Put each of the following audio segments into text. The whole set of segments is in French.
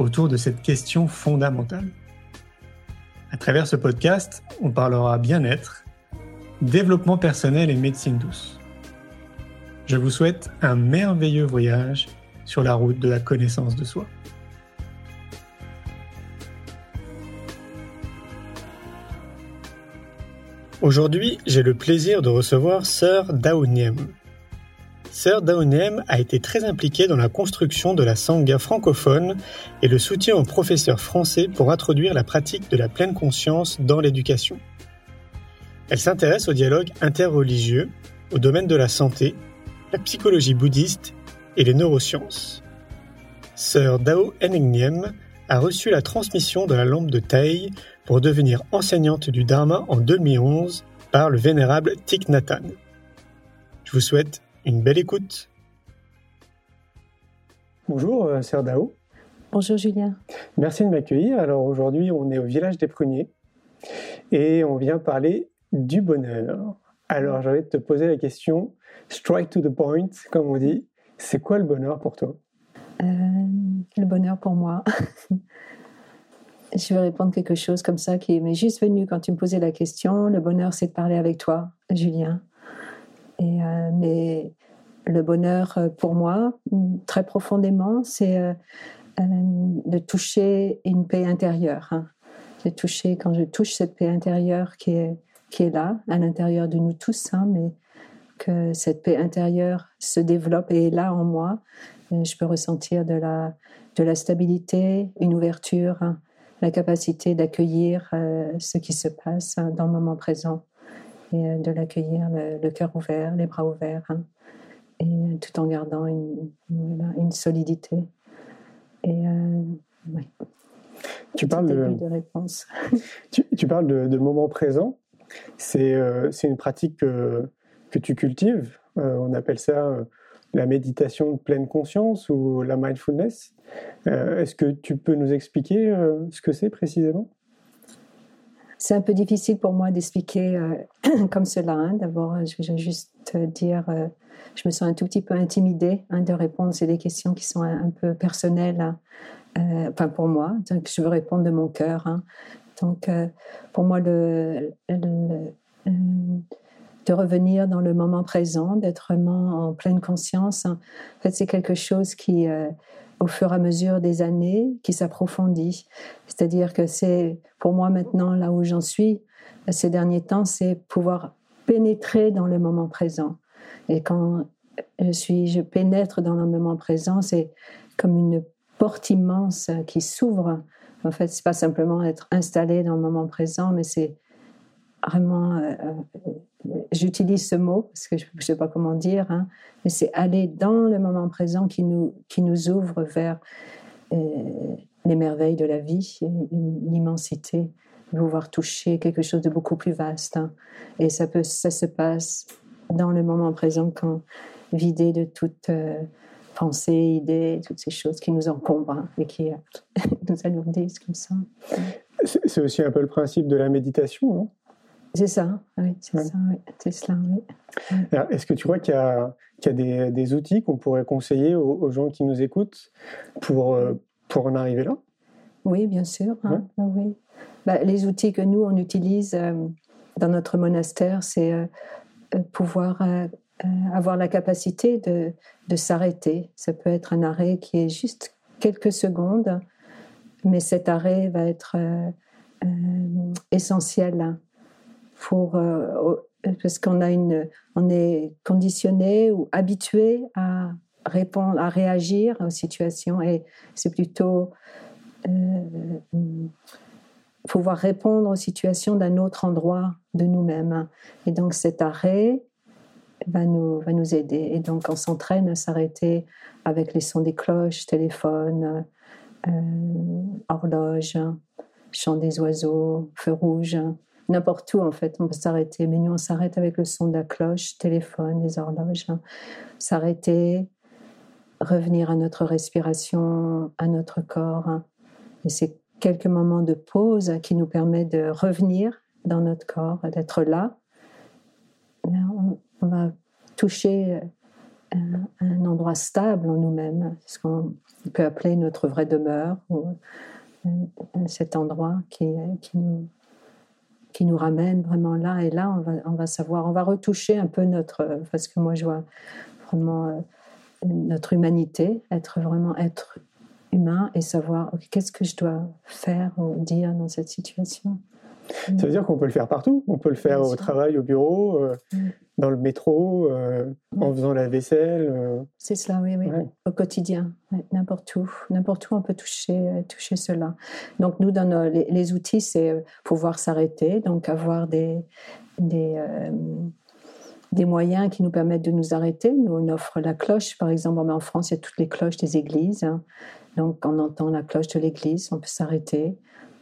autour de cette question fondamentale. À travers ce podcast, on parlera bien-être, développement personnel et médecine douce. Je vous souhaite un merveilleux voyage sur la route de la connaissance de soi. Aujourd'hui, j'ai le plaisir de recevoir Sœur Daouniem. Sœur Daouniem a été très impliquée dans la construction de la Sangha francophone et le soutien aux professeurs français pour introduire la pratique de la pleine conscience dans l'éducation. Elle s'intéresse au dialogue interreligieux, au domaine de la santé, la psychologie bouddhiste et les neurosciences. Sœur Dao Enignem a reçu la transmission de la lampe de Taï pour devenir enseignante du Dharma en 2011 par le vénérable Thich Nhat Je vous souhaite une belle écoute. Bonjour, euh, Sœur Dao. Bonjour Julien. Merci de m'accueillir. Alors aujourd'hui, on est au village des pruniers et on vient parler du bonheur. Alors j'avais te poser la question, strike to the point, comme on dit. C'est quoi le bonheur pour toi? Euh, Le bonheur pour moi. Je vais répondre quelque chose comme ça qui m'est juste venu quand tu me posais la question. Le bonheur, c'est de parler avec toi, Julien. Euh, mais le bonheur euh, pour moi, très profondément, c'est euh, de toucher une paix intérieure. Hein. De toucher, quand je touche cette paix intérieure qui est, qui est là, à l'intérieur de nous tous, hein, mais que cette paix intérieure se développe et est là en moi, je peux ressentir de la, de la stabilité, une ouverture, hein, la capacité d'accueillir ce qui se passe dans le moment présent et euh, de l'accueillir le, cœur ouvert, les bras ouverts, hein, et euh, tout en gardant une, une, solidité. Et euh, Tu parles de, réponse. Tu, parles de, moment présent. C'est une pratique que, que tu cultives. on appelle ça la méditation de pleine conscience ou la mindfulness. Est-ce que tu peux nous expliquer ce que c'est précisément? C'est un peu difficile pour moi d'expliquer euh, comme cela. Hein. D'abord, je vais juste dire, euh, je me sens un tout petit peu intimidée hein, de répondre à des questions qui sont un, peu personnelles, hein. euh, enfin pour moi. Donc, je veux répondre de mon cœur. Donc, pour moi, de revenir dans le moment présent, d'être vraiment en pleine conscience, en fait, c'est quelque chose qui au fur et à mesure des années qui s'approfondit. C'est-à-dire que c'est pour moi maintenant là où j'en suis ces derniers temps, c'est pouvoir pénétrer dans le moment présent. Et quand je suis, je pénètre dans le moment présent, c'est comme une porte immense qui s'ouvre. En fait, c'est pas simplement être installé dans le moment présent, mais c'est vraiment euh, j'utilise ce mot parce que je ne sais pas comment dire, hein, mais c'est aller dans le moment présent qui nous, qui nous ouvre vers euh, les merveilles de la vie, l'immensité, pouvoir toucher quelque chose de beaucoup plus vaste. Hein. Et ça, peut, ça se passe dans le moment présent quand vidé de toute euh, pensée, idée, toutes ces choses qui nous encombrent hein, et qui euh, nous alourdissent comme ça. C'est aussi un peu le principe de la méditation, non? C'est ça, oui, c'est ça, oui. oui. Est-ce que tu crois qu'il y a, des, outils qu'on pourrait conseiller aux, gens qui nous écoutent pour, euh, pour en arriver là? Oui, bien sûr. Hein, oui. Bah, les outils que nous, on utilise euh, dans notre monastère, c'est euh, pouvoir avoir la capacité de, de s'arrêter. Ça peut être un arrêt qui est juste quelques secondes, mais cet arrêt va être essentiel euh, parce qu'on a une, on est conditionné ou habitué à répondre, à réagir aux situations et c'est plutôt euh, pouvoir répondre aux situations d'un autre endroit de nous-mêmes. Et donc cet arrêt va nous, va nous aider. Et donc on s'entraîne à s'arrêter avec les sons des cloches, téléphone, horloge, chant des oiseaux, feu rouge, n'importe où en fait, on peut s'arrêter. Mais nous, on s'arrête avec le son de la cloche, téléphone, des horloges. S'arrêter, revenir à notre respiration, à notre corps. Et c'est quelques moments de pause qui nous permettent de revenir dans notre corps, d'être là. On, va toucher un, endroit stable en nous-mêmes, ce qu'on peut appeler notre vraie demeure, ou cet endroit qui, qui nous qui nous ramène vraiment là. Et là, on va, on va savoir, on va retoucher un peu notre, parce que moi, je vois vraiment euh, notre humanité, être vraiment être humain et savoir qu'est-ce que je dois faire ou dire dans cette situation? Ça veut dire qu'on peut le faire partout. On peut le faire au travail, au bureau, euh, mm. Dans le métro, euh, en faisant la vaisselle. Euh. C'est cela, oui, oui. Au quotidien, n'importe où. N'importe où, on peut toucher, toucher cela. Donc, nous, dans les, outils, c'est pouvoir s'arrêter, donc avoir des, des, des moyens qui nous permettent de nous arrêter. Nous, on offre la cloche, par exemple. En France, il y a toutes les cloches des églises. Hein. Donc, on entend la cloche de l'église, on peut s'arrêter.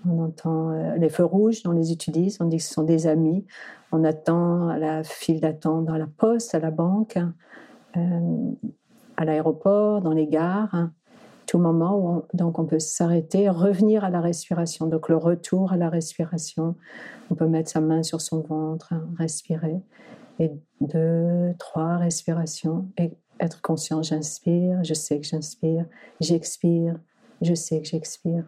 On entend euh, les feux rouges, on les utilise, on dit que ce sont des amis. On attend à la file d'attente à la poste, à la banque, euh, à l'aéroport, dans les gares. Tout moment où on, donc on peut s'arrêter, revenir à la respiration. Donc le retour à la respiration. On peut mettre sa main sur son ventre, respirer. Et deux, trois respirations. Et être conscient, j'inspire, je sais que j'inspire, j'expire, je sais que j'expire.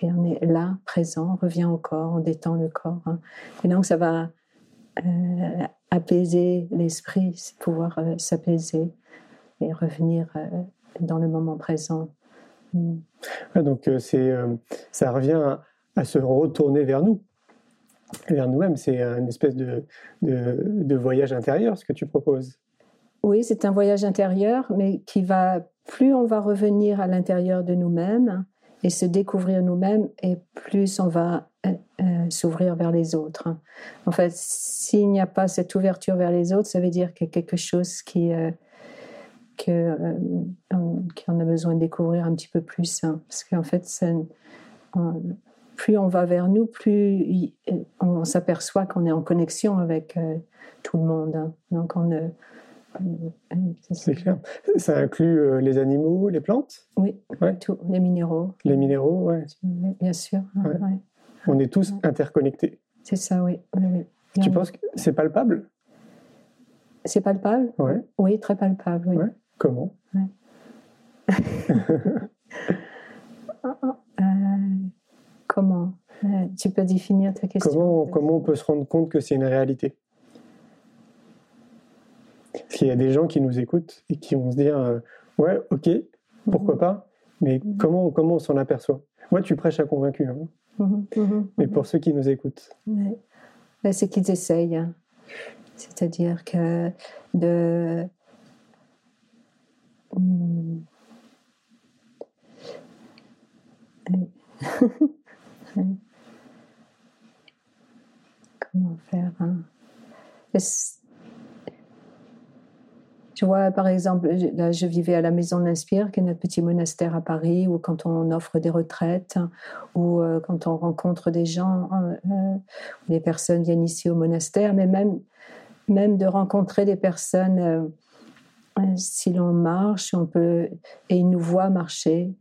Et on est là, présent, on revient au corps, on détend le corps. Hein. Et donc ça va euh, apaiser l'esprit, pouvoir euh, s'apaiser et revenir euh, dans le moment présent. Mm. donc c'est, ça revient à, se retourner vers nous, vers nous-mêmes. C'est une espèce de, de voyage intérieur, ce que tu proposes. Oui, c'est un voyage intérieur, mais qui va, plus on va revenir à l'intérieur de nous-mêmes, et se découvrir nous-mêmes, et plus on va euh, euh, s'ouvrir vers les autres. En fait, s'il n'y a pas cette ouverture vers les autres, ça veut dire qu'il y a quelque chose qui, euh, que, qu'on a besoin de découvrir un petit peu plus. Hein. parce qu'en fait, plus on va vers nous, plus on s'aperçoit qu'on est en connexion avec tout le monde. Hein. Donc on c'est clair. Ça inclut euh, les animaux, les plantes? Oui, tout, les minéraux. Les minéraux, oui. Bien sûr. On est tous interconnectés. C'est ça, oui. Tu penses que c'est palpable? C'est palpable? Oui, très palpable. Oui. Comment? Euh, Comment? Euh, Tu peux définir ta question Comment, comment on peut se rendre compte que c'est une réalité? Parce qu'il y a des gens qui nous écoutent et qui vont se dire euh, Ouais, ok, pourquoi pas, mais comment, comment on s'en aperçoit? Moi, tu prêches à convaincu. Hein. Mhm, mais pour ceux qui nous écoutent bah, C'est qu'ils essayent. Hein. C'est-à-dire que de. Comment faire hein? Tu vois, par exemple, là, je vivais à la Maison d'Inspire, qui est notre petit monastère à Paris, où quand on offre des retraites, ou euh, quand on rencontre des gens, euh, euh, les personnes viennent ici au monastère, mais même, même de rencontrer des personnes, si l'on marche, on peut, et ils nous voient marcher,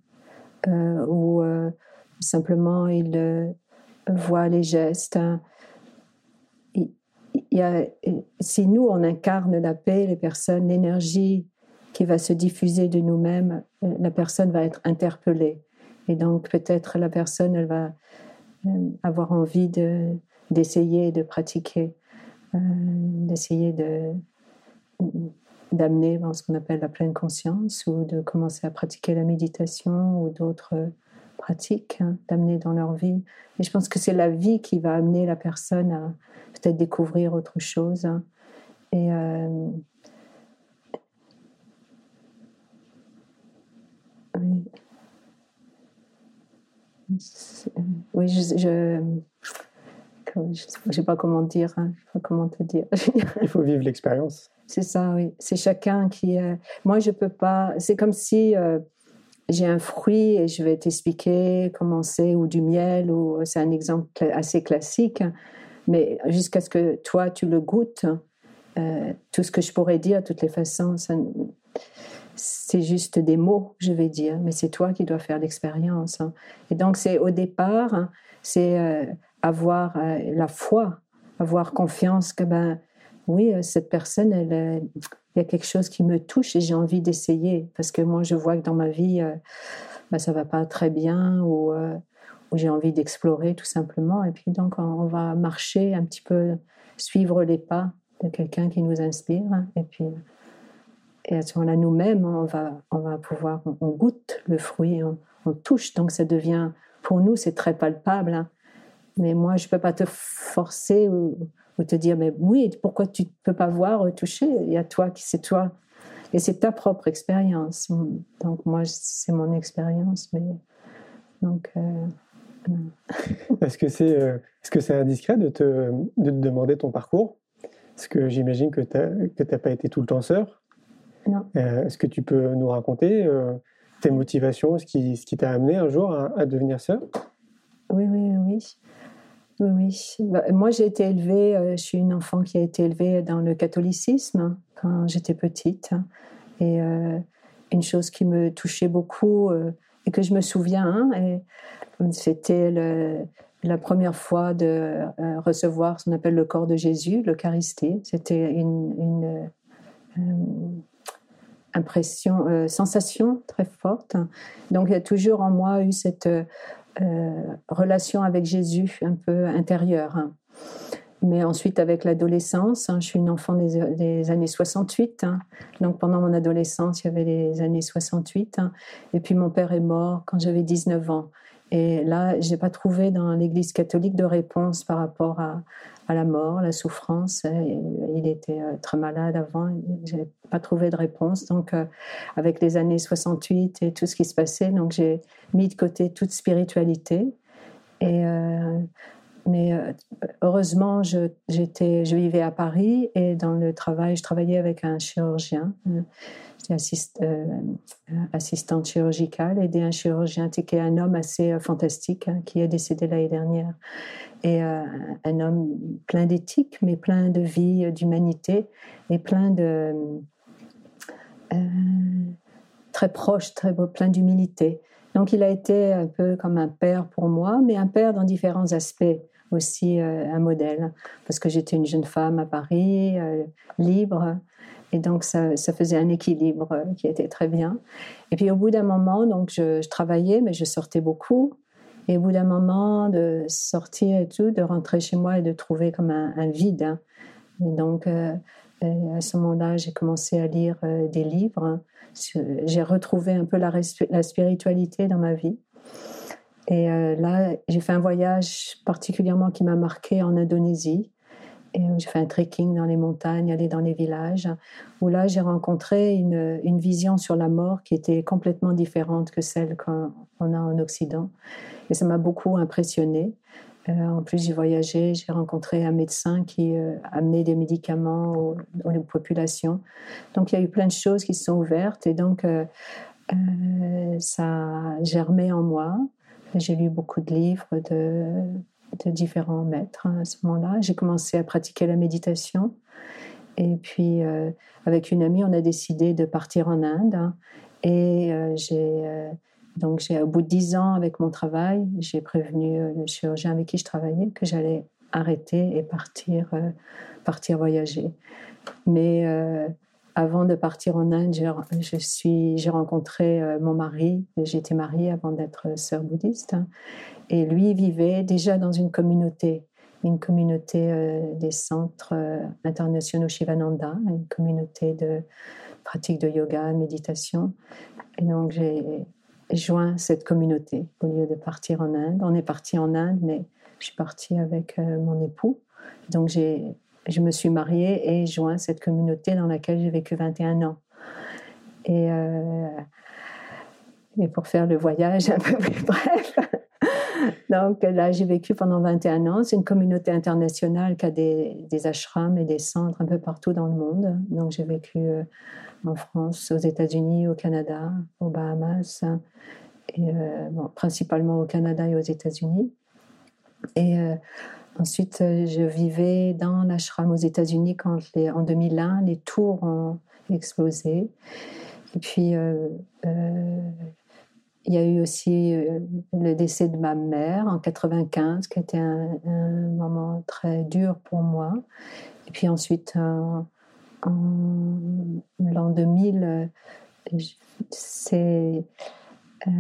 ou simplement ils voient les gestes. Si nous, on incarne la paix, les personnes, l'énergie qui va se diffuser de nous-mêmes, la personne va être interpellée. Et donc, peut-être la personne, elle va euh, avoir envie de, d'essayer de pratiquer, euh, d'essayer de, d'amener ce qu'on appelle la pleine conscience ou de commencer à pratiquer la méditation ou d'autres pratiques, hein, d'amener dans leur vie. Et je pense que c'est la vie qui va amener la personne à peut-être découvrir autre chose. Hein. Et euh, oui. je, je sais pas comment dire, hein. sais pas comment te dire. Il faut vivre l'expérience. C'est ça, oui. C'est chacun qui. Euh, moi, je peux pas. C'est comme si euh, j'ai un fruit et je vais t'expliquer comment c'est, ou du miel, ou c'est un exemple assez classique, mais jusqu'à ce que toi tu le goûtes, euh, tout ce que je pourrais dire, toutes les façons, c'est juste des mots, je vais dire, mais c'est toi qui dois faire l'expérience. Hein. Et donc, c'est au départ, c'est euh, avoir euh, la foi, avoir confiance que, ben, oui, cette personne, elle, il y a quelque chose qui me touche et j'ai envie d'essayer parce que moi je vois que dans ma vie euh, bah, ça va pas très bien ou, euh, ou j'ai envie d'explorer tout simplement. Et puis donc on, va marcher un petit peu suivre les pas de quelqu'un qui nous inspire. Et puis et à ce moment-là nous-mêmes on va on va pouvoir on, goûte le fruit on, touche. Donc ça devient pour nous c'est très palpable hein. mais moi je peux pas te forcer ou te dire, mais oui, pourquoi tu ne peux pas voir, toucher? Il y a toi qui c'est toi. Et c'est ta propre expérience. Donc moi, c'est mon expérience, mais donc. Euh, est-ce que c'est euh, est-ce que c'est indiscret de te, de te demander ton parcours? Parce que j'imagine que tu n'as pas été tout le temps sœur. Non. Euh, est-ce que tu peux nous raconter tes motivations, ce qui, ce qui t'a amené un jour à, à devenir sœur? Oui, oui, oui. Oui, bah, moi j'ai été élevée, euh, je suis une enfant qui a été élevée dans le catholicisme quand j'étais petite. Et euh, une chose qui me touchait beaucoup euh, et que je me souviens, hein, c'était la première fois de recevoir ce qu'on appelle le corps de Jésus, l'Eucharistie. C'était une, impression, sensation très forte. Donc il y a toujours en moi eu cette relation avec Jésus un peu intérieure. Hein. Mais ensuite, avec l'adolescence, hein, je suis une enfant des, années 68. Hein. donc, pendant mon adolescence, il y avait les années 68. et puis, mon père est mort quand j'avais 19 ans. Et là, je n'ai pas trouvé dans l'Église catholique de réponse par rapport à, la mort, la souffrance. Il était euh, très malade avant, je n'ai pas trouvé de réponse. Donc, euh, avec les années 68 et tout ce qui se passait, j'ai mis de côté toute spiritualité. Et, euh, mais heureusement, je, vivais à Paris et dans le travail, je travaillais avec un chirurgien. J'étais assist, assistante chirurgicale, aidé un chirurgien qui est un homme assez fantastique hein, qui est décédé l'année dernière et euh, un homme plein d'éthique, mais plein de vie, euh, d'humanité, et plein de... Euh, très proche, très plein d'humilité. Donc il a été un peu comme un père pour moi, mais un père dans différents aspects aussi un modèle, parce que j'étais une jeune femme à Paris, libre, et donc ça, ça, faisait un équilibre qui était très bien. Et puis au bout d'un moment, donc je, travaillais, mais je sortais beaucoup, et au bout d'un moment, de sortir et tout, de rentrer chez moi et de trouver comme un, vide. Hein. Et donc, euh, euh, à ce moment-là, j'ai commencé à lire euh, des livres. Hein. J'ai retrouvé un peu la, la, spiritualité dans ma vie. Et là, j'ai fait un voyage particulièrement qui m'a marqué en Indonésie. Et j'ai fait un trekking dans les montagnes, aller dans les villages, où là j'ai rencontré une, vision sur la mort qui était complètement différente que celle qu'on a en Occident. Et ça m'a beaucoup impressionné. Euh, en plus, j'ai voyagé, j'ai rencontré un médecin qui euh, amenait des médicaments aux, populations. Donc, il y a eu plein de choses qui se sont ouvertes et donc euh, ça germé en moi. J'ai lu beaucoup de livres de, différents maîtres hein, à ce moment-là. J'ai commencé à pratiquer la méditation. Et puis, avec une amie, on a décidé de partir en Inde. Hein. et j'ai donc, au bout de dix ans avec mon travail, j'ai prévenu euh, le chirurgien avec qui je travaillais que j'allais arrêter et partir, euh, partir voyager. Mais euh, avant de partir en Inde, j'ai rencontré mon mari. J'étais mariée avant d'être sœur bouddhiste. Et lui vivait déjà dans une communauté, une communauté des centres internationaux Shivananda, une communauté de pratique de yoga, méditation. Et donc, j'ai joint cette communauté au lieu de partir en Inde. On est parti en Inde, mais je suis partie avec euh, mon époux. Donc j'ai, je me suis mariée et joint cette communauté dans laquelle j'ai vécu 21 ans. Et, euh, et pour faire le voyage un peu plus bref, Donc là, j'ai vécu pendant 21 ans. C'est une communauté internationale qui a des, des, ashrams et des centres un peu partout dans le monde. Donc j'ai vécu euh, en France, aux États-Unis, au Canada, aux Bahamas, et, euh, bon, principalement au Canada et aux États-Unis. Et ensuite, je vivais dans l'ashram aux États-Unis quand en 2001, les tours ont explosé. Et puis, il y a eu aussi euh, le décès de ma mère en 95, qui était un, moment très dur pour moi. Et puis ensuite, en, l'an 2000, euh, c'est, euh,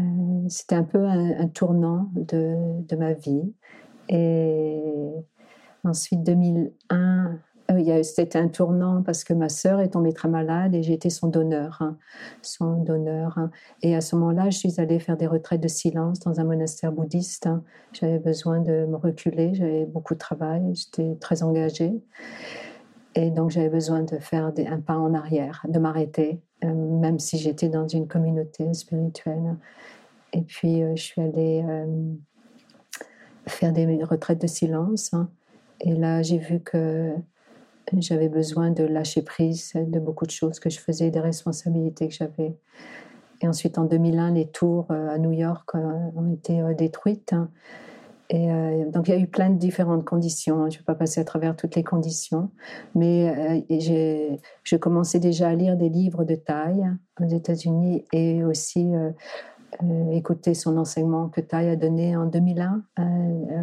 c'était un peu un, tournant de, ma vie. Et ensuite, 2001, c'était un tournant parce que ma sœur est tombée très malade et j'ai été son donneur. Hein, son donneur. Hein. Et à ce moment-là, je suis allée faire des retraites de silence dans un monastère bouddhiste. Hein. J'avais besoin de me reculer, j'avais beaucoup de travail, j'étais très engagée. Et donc j'avais besoin de faire un pas en arrière, de m'arrêter, euh, même si j'étais dans une communauté spirituelle. Et puis euh, je suis allée euh, faire des retraites de silence. Et là, j'ai vu que j'avais besoin de lâcher prise de beaucoup de choses que je faisais, des responsabilités que j'avais. Et ensuite, en 2001, les tours euh, à New York euh, ont été euh, détruites. Et donc, il y a eu plein de différentes conditions. Je ne vais pas passer à travers toutes les conditions. Mais j'ai, je commençais déjà à lire des livres de taille aux États-Unis et aussi écouter son enseignement que Thaï a donné en 2001 à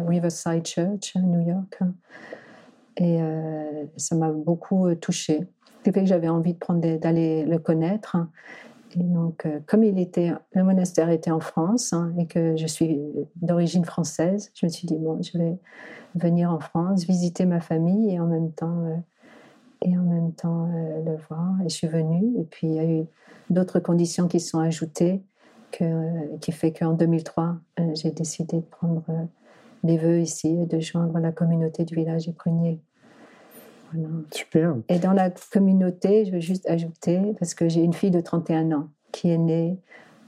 Riverside Church à New York. Et euh, ça m'a beaucoup euh, touchée. Ce fait que j'avais envie d'aller le connaître. Et donc, euh, comme il était, le monastère était en France hein, et que je suis d'origine française, je me suis dit bon, je vais venir en France, visiter ma famille et en même temps et en même temps le voir. Et je suis venue. Et puis il y a eu d'autres conditions qui sont ajoutées, que, qui fait qu'en 2003, j'ai décidé de prendre les vœux ici et de joindre la communauté du village du Prunier. Super. Et dans la communauté, je veux juste ajouter, parce que j'ai une fille de 31 ans qui est née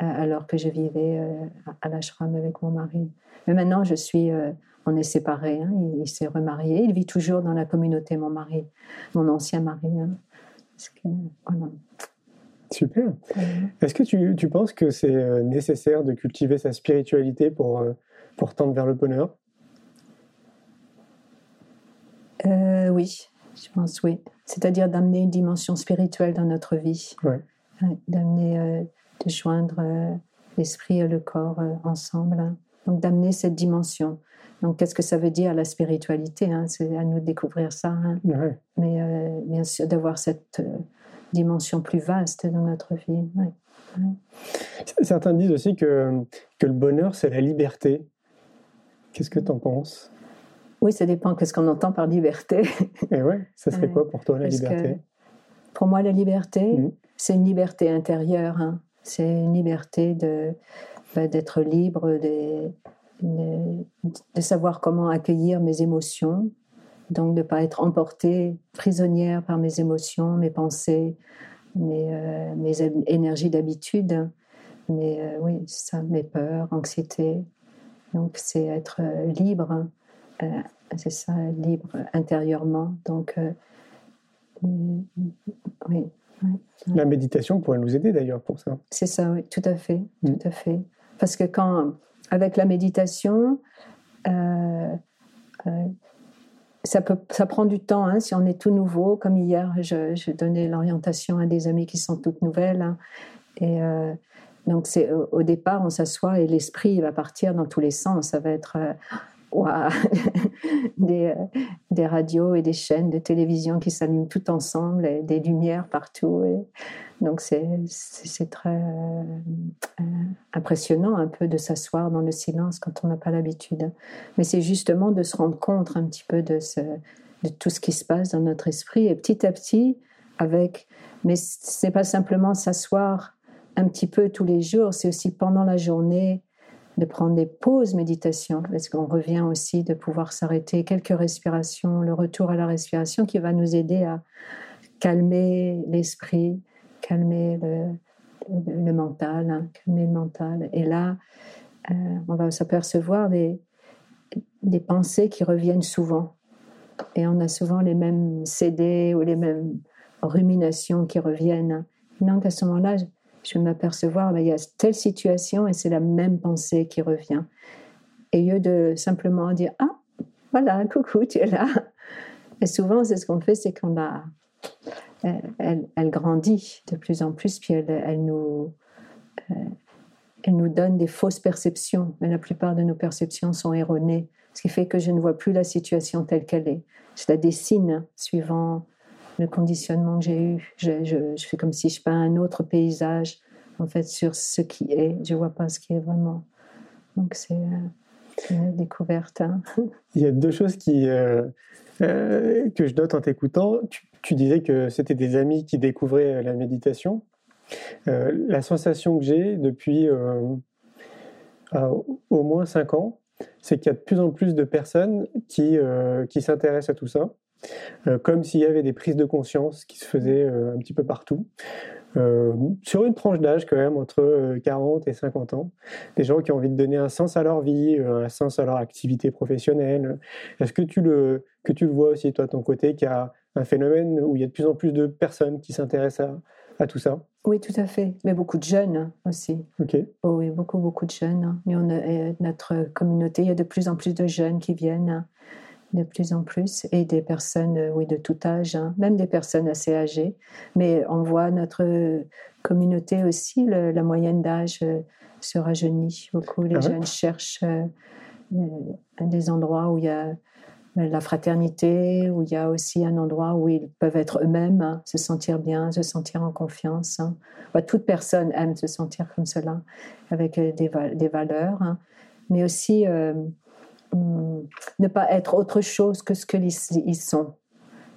euh, alors que je vivais euh, à l'ashram avec mon mari. Mais maintenant, je suis, euh, on est séparés. Hein, il, s'est remarié. Il vit toujours dans la communauté, mon mari, mon ancien mari. Hein, Super. Est-ce que tu, tu, penses que c'est nécessaire de cultiver sa spiritualité pour, pour tendre vers le bonheur? Oui, je pense, oui. C'est-à-dire d'amener une dimension spirituelle dans notre vie. D'amener, euh, de joindre euh, l'esprit et le corps euh, ensemble. Hein. Donc d'amener cette dimension. Donc qu'est-ce que ça veut dire la spiritualité hein? C'est à nous de découvrir ça. Hein. Mais bien sûr, d'avoir cette dimension plus vaste dans notre vie. Certains disent aussi que, que le bonheur, c'est la liberté. Qu'est-ce que tu en penses? Oui, ça dépend de ce qu'on entend par liberté? Et ouais, ça serait quoi pour toi la liberté? Pour moi, la liberté, mmh. c'est une liberté intérieure. Hein. C'est une liberté de bah, d'être libre, de, de, savoir comment accueillir mes émotions, donc de ne pas être emportée, prisonnière par mes émotions, mes pensées, mes, euh, mes énergies d'habitude. Mais euh, oui, ça, mes peurs, anxiété. Donc c'est être euh, libre euh, c'est ça, libre intérieurement. Donc, euh, oui. La méditation pourrait nous aider d'ailleurs pour ça. C'est ça, oui, tout à fait, mm. tout à fait. Parce que quand, avec la méditation, euh, ça, peut, prend du temps hein, si on est tout nouveau. Comme hier, je, je donnais l'orientation à des amis qui sont toutes nouvelles. Hein. et donc, c'est au, départ, on s'assoit et l'esprit va partir dans tous les sens. Ça va être des, euh, des, radios et des chaînes de télévision qui s'allument tout ensemble, et des lumières partout. Et donc c'est très euh, euh, impressionnant un peu de s'asseoir dans le silence quand on n'a pas l'habitude. Mais c'est justement de se rendre compte un petit peu de, ce, de tout ce qui se passe dans notre esprit et petit à petit avec. Mais c'est pas simplement s'asseoir un petit peu tous les jours, c'est aussi pendant la journée de prendre des pauses méditation, parce qu'on revient aussi de pouvoir s'arrêter, quelques respirations, le retour à la respiration qui va nous aider à calmer l'esprit, calmer le, mental, hein, calmer le mental. Et là, euh, on va s'apercevoir des, des pensées qui reviennent souvent. Et on a souvent les mêmes CD ou les mêmes ruminations qui reviennent. Donc à ce moment-là, je vais m'apercevoir, ben, il y a telle situation et c'est la même pensée qui revient. Et lieu de simplement dire Ah, voilà, coucou, tu es là. Et souvent, c'est ce qu'on fait, c'est qu'on a. Elle, elle, grandit de plus en plus, puis elle, elle nous, euh, elle nous donne des fausses perceptions. Mais la plupart de nos perceptions sont erronées, ce qui fait que je ne vois plus la situation telle qu'elle est. Je la dessine suivant le conditionnement que j'ai eu. Je, fais comme si je peins un autre paysage, en fait, sur ce qui est. Je vois pas ce qui est vraiment. Donc c'est euh, une découverte. Hein. Il y a deux choses qui, euh, euh, que je note en t'écoutant. Tu, tu, disais que c'était des amis qui découvraient la méditation. la sensation que j'ai depuis au moins cinq ans, c'est qu'il y a de plus en plus de personnes qui, qui s'intéressent à tout ça. Euh, comme s'il y avait des prises de conscience qui se faisaient euh, un petit peu partout. Euh, sur une tranche d'âge quand même entre 40 et 50 ans, des gens qui ont envie de donner un sens à leur vie, un sens à leur activité professionnelle. Est-ce que tu le que tu le vois aussi toi de ton côté qu'il y a un phénomène où il y a de plus en plus de personnes qui s'intéressent à, à, tout ça? Oui, tout à fait, mais beaucoup de jeunes aussi. Ok. Oh oui, beaucoup beaucoup de jeunes. Mais on a, notre communauté, il y a de plus en plus de jeunes qui viennent de plus en plus, et des personnes, euh, oui, de tout âge, hein, même des personnes assez âgées. Mais on voit notre communauté aussi, la moyenne d'âge euh, se rajeunit beaucoup. Les ah jeunes cherchent euh, des endroits où il y a la fraternité, où il y a aussi un endroit où ils peuvent être eux-mêmes, hein, se sentir bien, se sentir en confiance. Hein. Bah, toute personne aime se sentir comme cela, avec des, des valeurs, mais aussi ne pas être autre chose que ce qu'ils sont.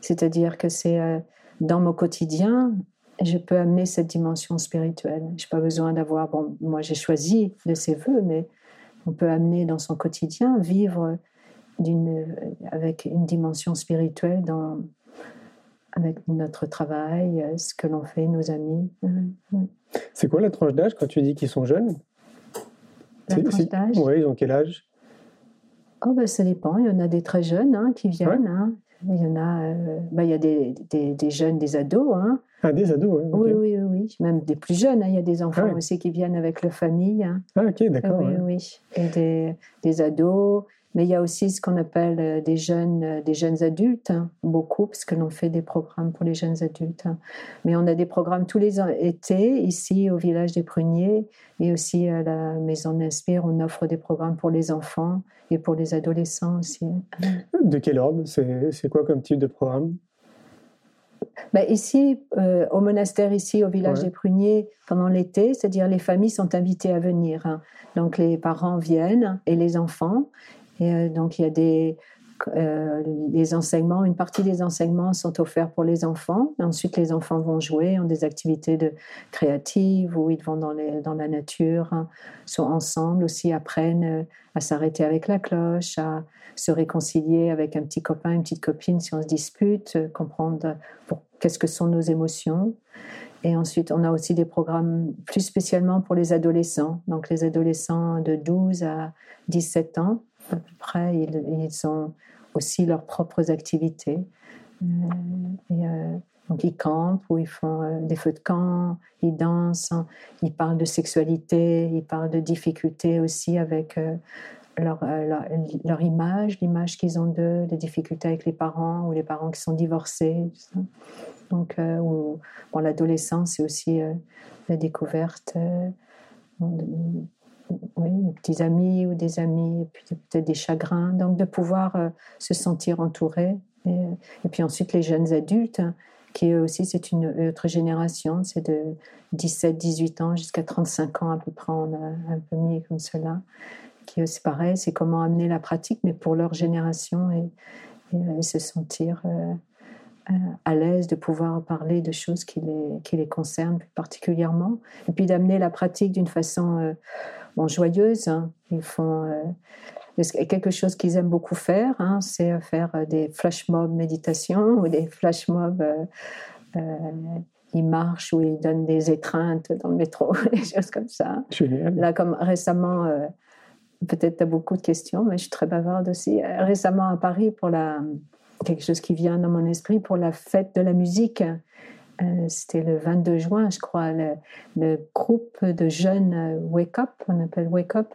C'est-à-dire que c'est euh, dans mon quotidien, je peux amener cette dimension spirituelle. Je n'ai pas besoin d'avoir, bon, moi j'ai choisi de ces voeux, mais on peut amener dans son quotidien, vivre avec une dimension spirituelle dans, avec notre travail, euh, ce que l'on fait, nos amis. C'est quoi la tranche d'âge quand tu dis qu'ils sont jeunes? La tranche d'âge? Oui, ils ont quel âge? Oh ben, ça dépend. Il y en a des très jeunes hein, qui viennent. Hein. Il y en a, euh, ben, il y a des, des, jeunes, des ados. Hein. Ah, des ados, oui, oui, oui, Même des plus jeunes. Il y a des enfants ah aussi qui viennent avec leur famille. Ah, ok, d'accord. Oui, oui. Et des, des ados. Mais il y a aussi ce qu'on appelle euh, des jeunes, euh, des jeunes adultes, hein, beaucoup, parce que l'on fait des programmes pour les jeunes adultes. Hein. Mais on a des programmes tous les étés ici au village des Pruniers et aussi à la Maison d'Inspire, on offre des programmes pour les enfants et pour les adolescents aussi. Hein. De quel ordre? C'est quoi comme type de programme? Ben ici, euh, au monastère, ici, au village des Pruniers, pendant l'été, c'est-à-dire les familles sont invitées à venir. Donc les parents viennent et les enfants. Et euh, donc, il y a des, euh, les enseignements, une partie des enseignements sont offerts pour les enfants. Ensuite, les enfants vont jouer, ont des activités créatives où ils vont dans la nature, hein, sont ensemble aussi, apprennent euh, à s'arrêter avec la cloche, à se réconcilier avec un petit copain, une petite copine si on se dispute, comprendre qu'est-ce que sont nos émotions. Et ensuite, on a aussi des programmes plus spécialement pour les adolescents, donc les adolescents de 12 à 17 ans à peu près. Ils, ont aussi leurs propres activités. Euh, euh, donc ils campent ou ils font euh, des feux de camp, ils dansent, ils parlent de sexualité, ils parlent de difficultés aussi avec leur, leur, image, l'image qu'ils ont d'eux, les difficultés avec les parents ou les parents qui sont divorcés. Donc, bon, l'adolescence, c'est aussi la découverte des petits amis ou des amis, et puis peut-être des chagrins. Donc de pouvoir euh, se sentir entouré. Et, puis ensuite les jeunes adultes, hein, qui eux aussi c'est une autre génération, c'est de 17-18 ans jusqu'à 35 ans à peu près, on a un peu mis comme cela. Qui c'est pareil, c'est comment amener la pratique, mais pour leur génération et, se sentir euh, euh, à l'aise de pouvoir parler de choses qui les, qui les concernent plus particulièrement. Et puis d'amener la pratique d'une façon bon, joyeuses. Hein. Ils font euh, quelque chose qu'ils aiment beaucoup faire, hein, c'est faire euh, des flash mob méditation ou des flash mob. Euh, ils marchent ou ils donnent des étreintes dans le métro, des choses comme ça. Génial. Là, comme récemment, peut-être tu as beaucoup de questions, mais je suis très bavarde aussi. Récemment à Paris, pour la, quelque chose qui vient dans mon esprit, pour la fête de la musique, euh, c'était le 22 juin, je crois, le, groupe de jeunes euh, Wake Up, on appelle Wake Up,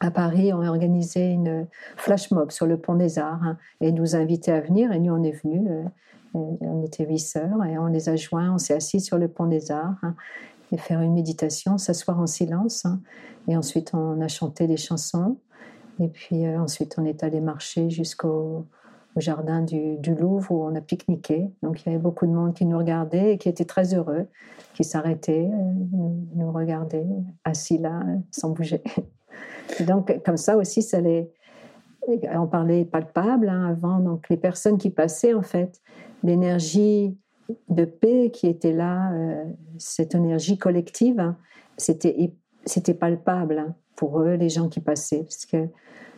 à Paris, ont organisé une flash mob sur le pont des Arts hein, et nous invitait à venir. Et nous, on est venus. Euh, on était huit sœurs et on les a joints. On s'est assis sur le pont des Arts hein, et faire une méditation, s'asseoir en silence. Hein. et ensuite, on a chanté des chansons. Et puis ensuite, on est allé marcher jusqu'au au jardin du, Louvre où on a pique-niqué. Donc il y avait beaucoup de monde qui nous regardait et qui était très heureux, qui s'arrêtait, euh, nous, regardait assis là, sans bouger. donc comme ça aussi, ça les, on parlait palpable hein, avant. Donc les personnes qui passaient en fait, l'énergie de paix qui était là, euh, cette énergie collective, hein, c'était c'était palpable hein, pour eux, les gens qui passaient, parce que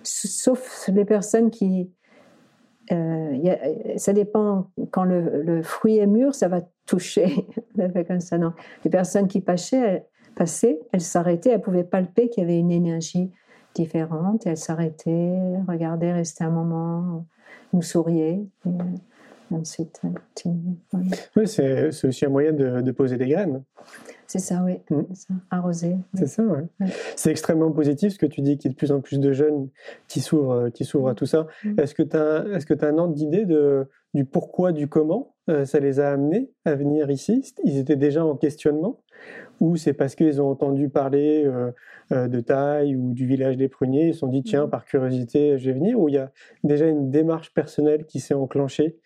sauf les personnes qui euh, ça dépend, quand le, fruit est mûr, ça va toucher. comme ça, non. Les personnes qui passaient, elles, elles s'arrêtaient, elles pouvaient palper qu'il y avait une énergie différente, elles s'arrêtaient, regardaient, restaient un moment, nous souriaient. Et, ensuite, oui, c'est aussi un moyen de poser des graines. C'est ça, oui. Mm. Arroser. C'est ça, oui. C'est extrêmement positif ce que tu dis, qu'il y a de plus en plus de jeunes qui s'ouvrent, euh, qui s'ouvrent à tout ça. Mm. Est-ce que tu as, est-ce que as un ordre d'idée de, du pourquoi, du comment euh, ça les a amenés à venir ici? Ils étaient déjà en questionnement? Ou c'est parce qu'ils ont entendu parler euh, de taille ou du village des pruniers, ils se sont dit, tiens, mm. par curiosité, je vais venir? Ou il y a déjà une démarche personnelle qui s'est enclenchée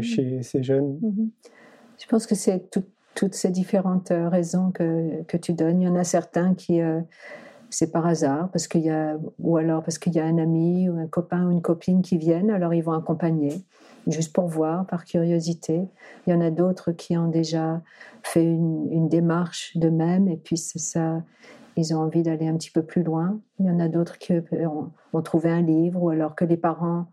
chez ces jeunes? Mm-hmm. Je pense que c'est tout, toutes ces différentes euh, raisons que, que, tu donnes. Il y en a certains qui, euh, c'est par hasard, parce qu'il y a, ou alors parce qu'il y a un ami ou un copain ou une copine qui viennent, alors ils vont accompagner, juste pour voir, par curiosité. Il y en a d'autres qui ont déjà fait une, une démarche d'eux-mêmes, et puis c'est ça, ils ont envie d'aller un petit peu plus loin. Il y en a d'autres qui ont, ont trouvé un livre, ou alors que les parents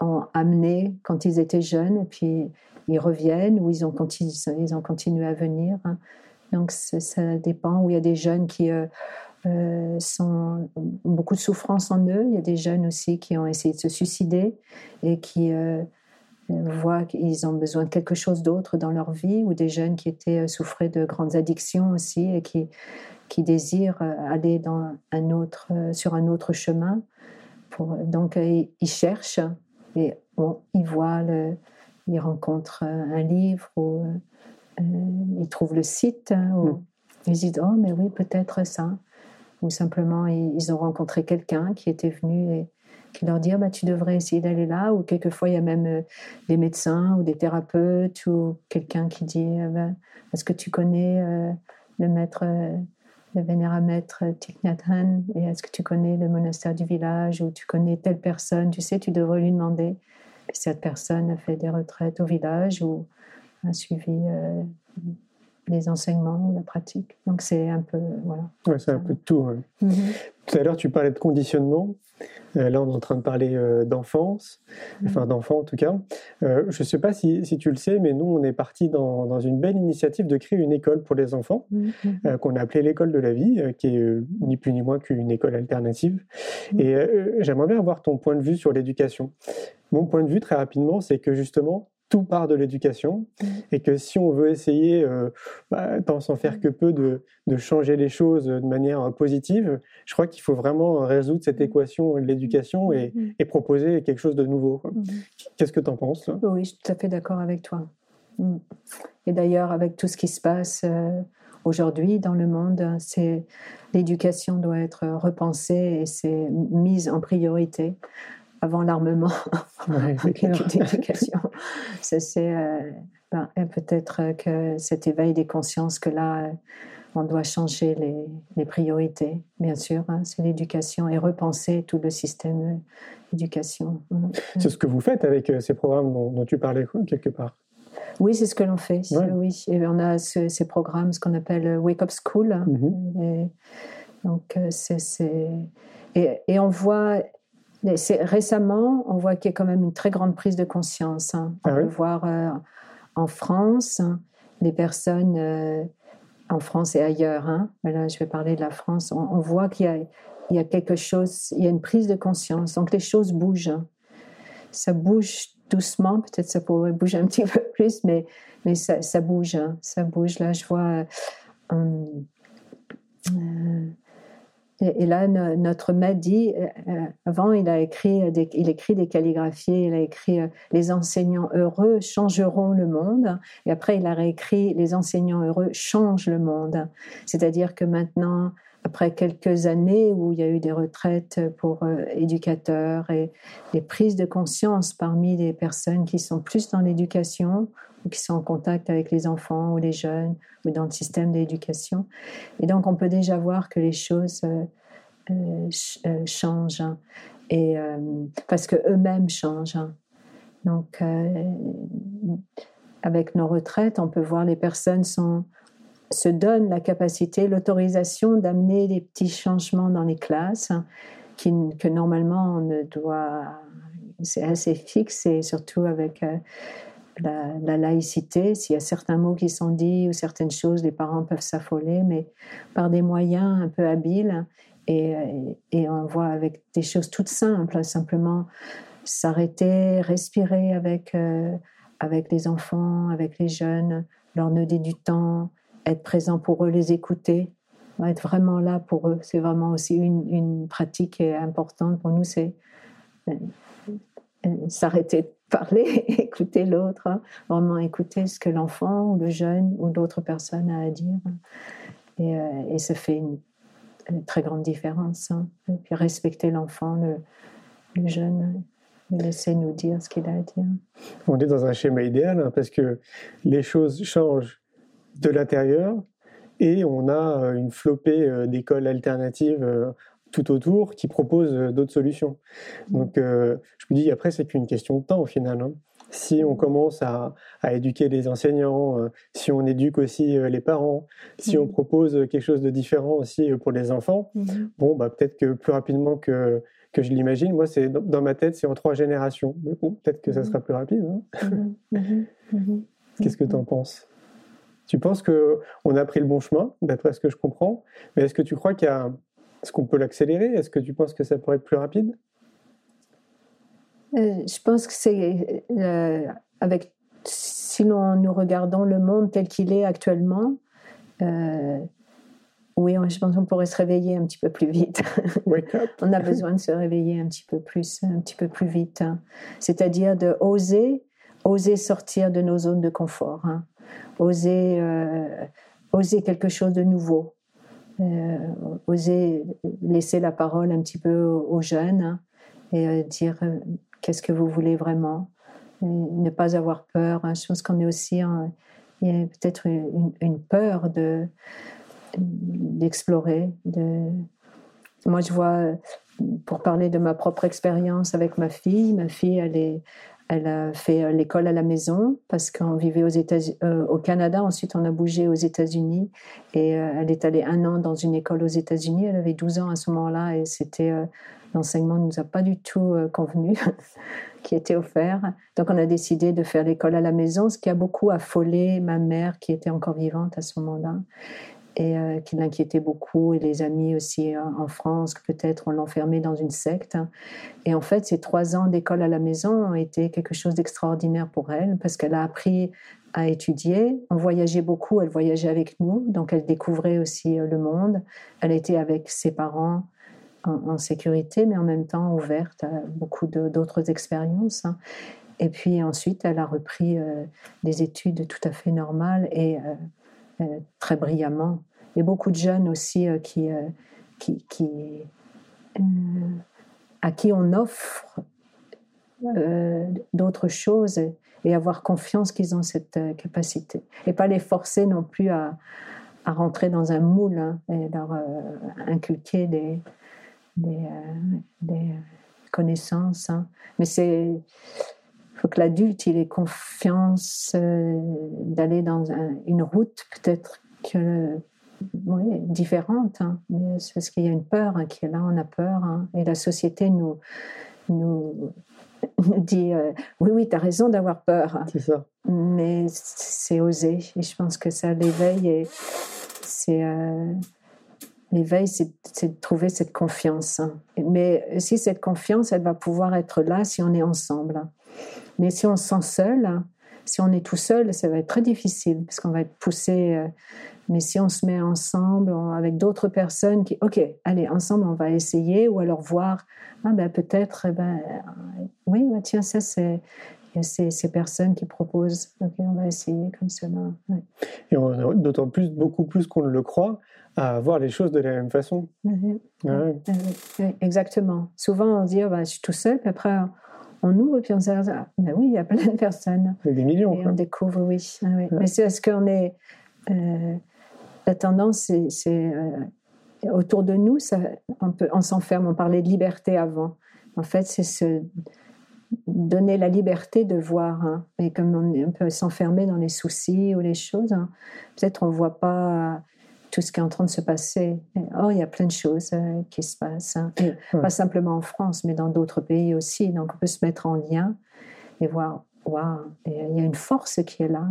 ont amené quand ils étaient jeunes, et puis ils reviennent ou ils ont continué, à venir. Donc ça dépend. Où il y a des jeunes qui euh, euh, sont, ont beaucoup de souffrance en eux. Il y a des jeunes aussi qui ont essayé de se suicider et qui euh, voient qu'ils ont besoin de quelque chose d'autre dans leur vie. Ou des jeunes qui étaient souffraient de grandes addictions aussi et qui qui désirent aller dans un autre, sur un autre chemin. Donc ils cherchent et ils voient le, ils rencontrent un livre ou euh, euh, ils trouvent le site hein, ou hmm. ils disent oh mais oui peut-être ça. Ou simplement ils, ont rencontré quelqu'un qui était venu et qui leur dit ah, bah, tu devrais essayer d'aller là. Ou quelquefois il y a même euh, des médecins ou des thérapeutes ou quelqu'un qui dit ah, bah, est-ce que tu connais le maître le vénérable maître Thich Nhat Hanh? Et est-ce que tu connais le monastère du village? Ou tu connais telle personne? Tu sais tu devrais lui demander cette personne a fait des retraites au village ou a suivi euh, les enseignements ou la pratique. Donc c'est un peu voilà. Ouais, c'est un peu de tout. Mhm. Tout à l'heure, tu parlais de conditionnement. Euh, là, on est en train de parler euh, d'enfance, mhm. enfin d'enfants en tout cas. je ne sais pas si, si, tu le sais, mais nous, on est parti dans, dans, une belle initiative de créer une école pour les enfants, mhm. qu'on a appelée l'école de la vie, qui est ni plus ni moins qu'une école alternative. Et j'aimerais bien avoir ton point de vue sur l'éducation. Mon point de vue, très rapidement, c'est que justement, tout part de l'éducation mmh. et que si on veut essayer, euh, bah, tant sans faire que peu, de, changer les choses de manière euh, positive, je crois qu'il faut vraiment résoudre cette mmh. équation de l'éducation et, mmh. proposer quelque chose de nouveau. Qu'est-ce que tu en penses Oui, je suis tout à fait d'accord avec toi. Et d'ailleurs, avec tout ce qui se passe euh, aujourd'hui dans le monde, c'est l'éducation doit être repensée et c'est mise en priorité avant l'armement, l'éducation. C'est euh, ben, peut-être que cet éveil des consciences que là, on doit changer les, les priorités, bien sûr. Hein, c'est l'éducation et repenser tout le système d'éducation. C'est ce que vous faites avec euh, ces programmes dont, tu parlais quelque part. Oui, c'est ce que l'on fait. Oui, et on a ces programmes, ce qu'on appelle Wake Up School. Mm-hmm. et, donc, euh, c'est et, et, on voit récemment, on voit qu'il y a quand même une très grande prise de conscience. Hein. On ah peut voir euh, en France, les personnes euh, en France et ailleurs, hein. là je vais parler de la France, on, voit qu'il y a il y a quelque chose, il y a une prise de conscience. Donc les choses bougent. Ça bouge doucement, peut-être ça pourrait bouger un petit peu plus, mais, mais ça, ça bouge. Hein. Ça bouge. Là, je vois. Euh, euh, et, là, notre maître dit, euh, avant, il a écrit des, il écrit des calligraphies, il a écrit Les enseignants heureux changeront le monde. Et après, il a réécrit Les enseignants heureux changent le monde. C'est-à-dire que maintenant, après quelques années où il y a eu des retraites pour euh, éducateurs et des prises de conscience parmi les personnes qui sont plus dans l'éducation ou qui sont en contact avec les enfants ou les jeunes ou dans le système d'éducation. Et donc on peut déjà voir que les choses euh, euh, changent hein. et parce que eux-mêmes changent. Hein. Donc avec nos retraites, on peut voir les personnes sont se donne la capacité, l'autorisation d'amener des petits changements dans les classes hein, qui, que normalement on ne doit. C'est assez fixe et surtout avec euh, la, laïcité. S'il y a certains mots qui sont dits ou certaines choses, les parents peuvent s'affoler, mais par des moyens un peu habiles et, et on voit avec des choses toutes simples, simplement s'arrêter, respirer avec, euh, avec les enfants, avec les jeunes, leur donner du temps, être présent pour eux, les écouter, être vraiment là pour eux. C'est vraiment aussi une, pratique importante pour nous, c'est euh, euh, s'arrêter de parler, écouter l'autre, hein. vraiment écouter ce que l'enfant ou le jeune ou l'autre personne a à dire. Et, euh, ça fait une, très grande différence. Hein. Et puis respecter l'enfant, le, le jeune, laisser nous dire ce qu'il a à dire. On est dans un schéma idéal hein, parce que les choses changent de l'intérieur et on a euh, une flopée euh, d'écoles alternatives euh, tout autour qui proposent d'autres solutions. Donc je me dis après c'est qu'une question de temps au final. Hein. Si on commence à, éduquer les enseignants, si on éduque aussi les parents, si on propose quelque chose de différent aussi pour les enfants, mhm. bon bah peut-être que plus rapidement que que je l'imagine, moi c'est dans ma tête c'est en trois générations. peut-être que ça mhm. sera plus rapide. Hein. Qu'est-ce que tu en penses? Tu penses qu'on a pris le bon chemin, d'après ce que je comprends, mais est-ce que tu crois qu'il y a... Est-ce qu'on peut l'accélérer? Est-ce que tu penses que ça pourrait être plus rapide? Euh, Je pense que c'est euh, avec si nous regardons le monde tel qu'il est actuellement, euh, oui, je pense qu'on pourrait se réveiller un petit peu plus vite. on a besoin de se réveiller un petit peu plus, un petit peu plus vite. Hein. C'est-à-dire de oser, oser sortir de nos zones de confort. Hein oser, euh, oser quelque chose de nouveau, euh, oser laisser la parole un petit peu aux, jeunes hein, et euh, dire qu'est-ce que vous voulez vraiment, ne pas avoir peur. Hein. Je pense qu'on est aussi, il y a peut-être une, peur de d'explorer. De... Moi, je vois, pour parler de ma propre expérience avec ma fille, ma fille, elle est, elle a fait euh, l'école à la maison parce qu'on vivait euh, au Canada. Ensuite, on a bougé aux États-Unis et euh, elle est allée un an dans une école aux États-Unis. Elle avait 12 ans à ce moment-là et c'était l'enseignement ne nous a pas du tout convenu qui était offert. Donc, on a décidé de faire l'école à la maison, ce qui a beaucoup affolé ma mère qui était encore vivante à ce moment-là et euh, qui l'inquiétait beaucoup, et les amis aussi euh, en France, que peut-être on l'enfermait dans une secte. Et en fait, ces trois ans d'école à la maison ont été quelque chose d'extraordinaire pour elle, parce qu'elle a appris à étudier. On voyageait beaucoup, elle voyageait avec nous, donc elle découvrait aussi euh, le monde. Elle était avec ses parents en, sécurité, mais en même temps ouverte à beaucoup d'autres expériences. Et puis ensuite, elle a repris des études tout à fait normales et très brillamment y a beaucoup de jeunes aussi euh, qui, euh, qui, qui euh, à qui on offre d'autres choses et avoir confiance qu'ils ont cette capacité. Et pas les forcer non plus à, à rentrer dans un moule hein, et leur inculquer des, des, des connaissances. Hein. Mais c'est faut que l'adulte il ait confiance d'aller dans une route peut-être que oui, différente, hein. c'est parce qu'il y a une peur hein, qui est là, on a peur, hein. et la société nous, nous, dit euh, oui, oui, tu as raison d'avoir peur. C'est ça. Mais c'est osé, et je pense que ça l'éveille, et c'est. Euh, l'éveil, c'est de trouver cette confiance. Mais si cette confiance, elle va pouvoir être là si on est ensemble. Mais si on se sent seul, si on est tout seul, ça va être très difficile parce qu'on va être poussé. Euh, mais si on se met ensemble avec d'autres personnes qui, ok, allez, ensemble, on va essayer ou alors voir, ah ben peut-être, eh ben, oui, bah, tiens, ça c'est ces, personnes qui proposent. Ok, on va essayer comme cela. Et on d'autant plus, beaucoup plus qu'on le croit, à voir les choses de la même façon. exactement. Souvent, on dit, oh, bah, je suis tout seul, puis après, on ouvre, puis on se dit, ah, ben oui, il y a plein de personnes. Il y a des millions. Et on découvre, oui. Ah Mais c'est parce qu'on est. Euh, la tendance, c'est. Euh, autour de nous, ça, on, on s'enferme. On parlait de liberté avant. En fait, c'est ce donner la liberté de voir. Hein. Et comme on, peut s'enfermer dans les soucis ou les choses, hein, peut-être on ne voit pas tout ce qui est en train de se passer. oh, il y a plein de choses euh, qui se passent. Hein. Pas simplement en France, mais dans d'autres pays aussi. Donc on peut se mettre en lien et voir, waouh, il y a une force qui est là.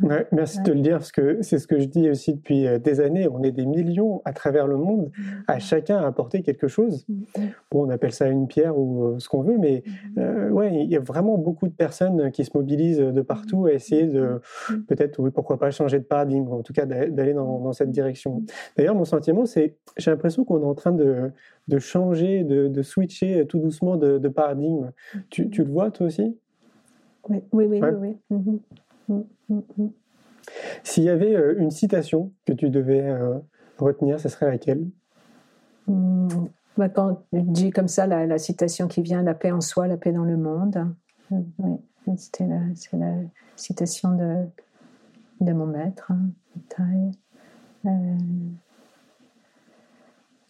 Merci de le dire, parce que c'est ce que je dis aussi depuis euh, des années. On est des millions à travers le monde, à mm-hmm. chacun apporter quelque chose. Mm-hmm. Bon, on appelle ça une pierre ou euh, ce qu'on veut, mais mm-hmm. euh, ouais, il y a vraiment beaucoup de personnes qui se mobilisent de partout à essayer de, peut-être, oui, pourquoi pas changer de paradigme, en tout cas d'aller dans, cette direction. D'ailleurs, mon sentiment, c'est, j'ai l'impression qu'on est en train de, de changer, de, de, switcher tout doucement de, paradigme. Tu, tu, le vois, toi aussi? Oui, oui, oui. oui, s'il y avait euh, une citation que tu devais euh, retenir, ce serait laquelle? Hmm, bah, Quand je dis comme ça la, citation qui vient, la paix en soi, la paix dans le monde. Oui, c'était la, la, citation de, de mon maître, hein, euh,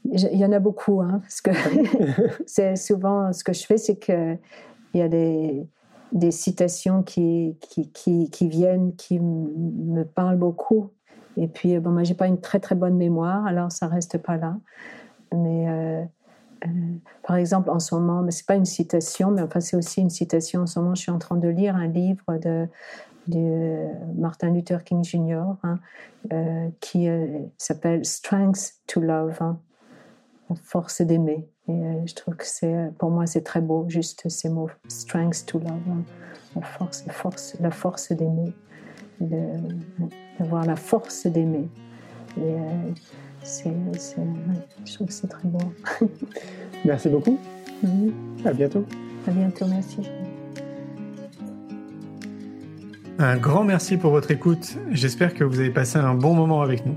il y en a beaucoup, hein, parce que c'est souvent ce que je fais, c'est que il y a des, des citations qui, qui, qui, viennent, qui me parlent beaucoup. Et puis, bon, moi, j'ai pas une très très bonne mémoire, alors ça reste pas là. Mais euh, euh, par exemple, en ce moment, mais c'est pas une citation, mais enfin c'est aussi une citation. En ce moment, je suis en train de lire un livre de, de Martin Luther King Jr. Hein, euh, qui s'appelle Strength to Love, hein, force d'aimer. Et euh, je trouve que c'est, euh, pour moi, c'est très beau, juste ces mots, strength to love, hein. la force, la force, la force d'aimer, d'avoir la force d'aimer. Et euh, c'est, je trouve que c'est très beau. merci beaucoup. À bientôt. À bientôt, merci. Un grand merci pour votre écoute. J'espère que vous avez passé un bon moment avec nous.